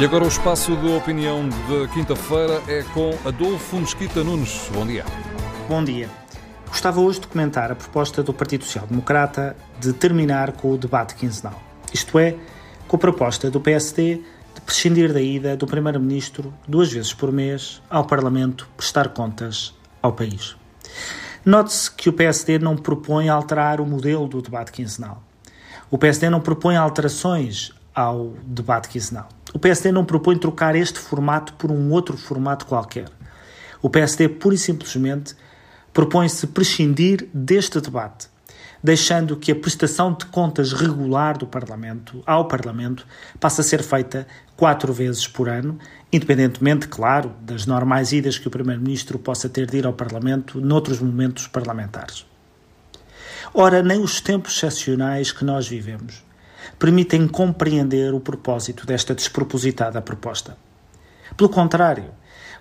E agora o espaço de opinião de quinta-feira é com Adolfo Mesquita Nunes. Bom dia. Bom dia. Gostava hoje de comentar a proposta do Partido Social Democrata de terminar com o debate quinzenal. Isto é, com a proposta do PSD de prescindir da ida do Primeiro-Ministro duas vezes por mês ao Parlamento prestar contas ao país. Note-se que o PSD não propõe alterar o modelo do debate quinzenal. O PSD não propõe alterações ao debate quinzenal. O PSD não propõe trocar este formato por um outro formato qualquer. O PSD, pura e simplesmente, propõe-se prescindir deste debate, deixando que a prestação de contas regular do Parlamento ao Parlamento passe a ser feita quatro vezes por ano, independentemente, claro, das normais idas que o Primeiro-Ministro possa ter de ir ao Parlamento noutros momentos parlamentares. Ora, nem os tempos excepcionais que nós vivemos permitem compreender o propósito desta despropositada proposta. Pelo contrário,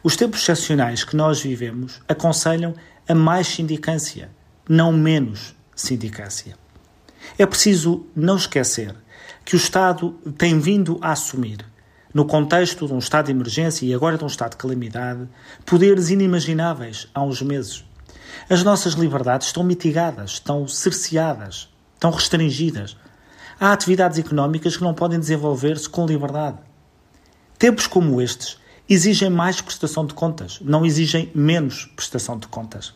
os tempos excepcionais que nós vivemos aconselham a mais sindicância, não menos sindicância. É preciso não esquecer que o Estado tem vindo a assumir, no contexto de um estado de emergência e agora de um estado de calamidade, poderes inimagináveis há uns meses. As nossas liberdades estão mitigadas, estão cerceadas, estão restringidas há atividades económicas que não podem desenvolver-se com liberdade. Tempos como estes exigem mais prestação de contas, não exigem menos prestação de contas.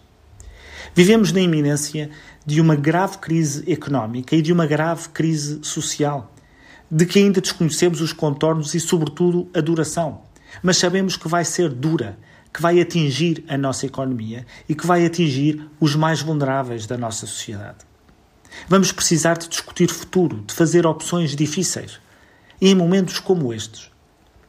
Vivemos na iminência de uma grave crise económica e de uma grave crise social, de que ainda desconhecemos os contornos e, sobretudo, a duração. Mas sabemos que vai ser dura, que vai atingir a nossa economia e que vai atingir os mais vulneráveis da nossa sociedade. Vamos precisar de discutir futuro, de fazer opções difíceis. E em momentos como estes,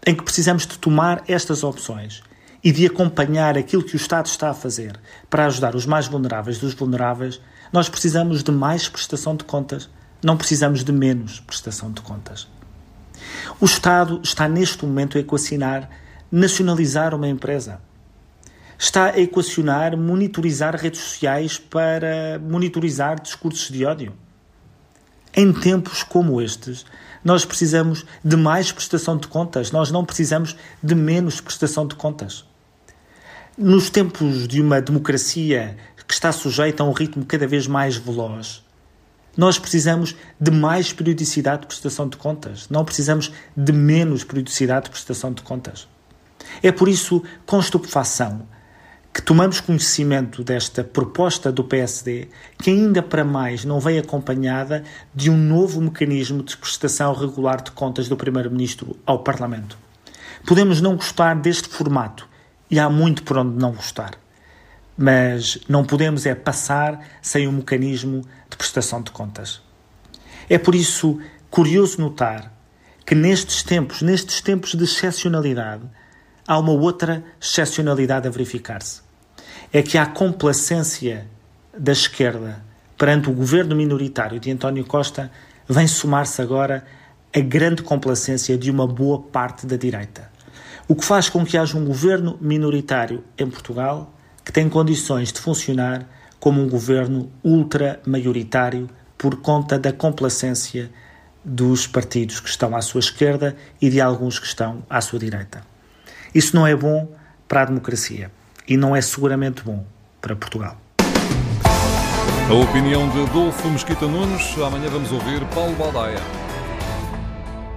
em que precisamos de tomar estas opções e de acompanhar aquilo que o Estado está a fazer para ajudar os mais vulneráveis dos vulneráveis, nós precisamos de mais prestação de contas, não precisamos de menos prestação de contas. O Estado está neste momento a equacionar nacionalizar uma empresa está a equacionar monitorizar redes sociais para monitorizar discursos de ódio. Em tempos como estes, nós precisamos de mais prestação de contas, nós não precisamos de menos prestação de contas. Nos tempos de uma democracia que está sujeita a um ritmo cada vez mais veloz, nós precisamos de mais periodicidade de prestação de contas, não precisamos de menos periodicidade de prestação de contas. É por isso, com estupefação, que tomamos conhecimento desta proposta do PSD, que ainda para mais não vem acompanhada de um novo mecanismo de prestação regular de contas do Primeiro-Ministro ao Parlamento. Podemos não gostar deste formato, e há muito por onde não gostar, mas não podemos é passar sem um mecanismo de prestação de contas. É por isso curioso notar que nestes tempos, nestes tempos de excepcionalidade, há uma outra excepcionalidade a verificar-se é que a complacência da esquerda perante o governo minoritário de António Costa vem somar-se agora a grande complacência de uma boa parte da direita. O que faz com que haja um governo minoritário em Portugal que tem condições de funcionar como um governo ultra-maioritário por conta da complacência dos partidos que estão à sua esquerda e de alguns que estão à sua direita. Isso não é bom para a democracia e não é seguramente bom para Portugal. A opinião de Adolfo Mesquita Nunes. Amanhã vamos ouvir Paulo Baldaia.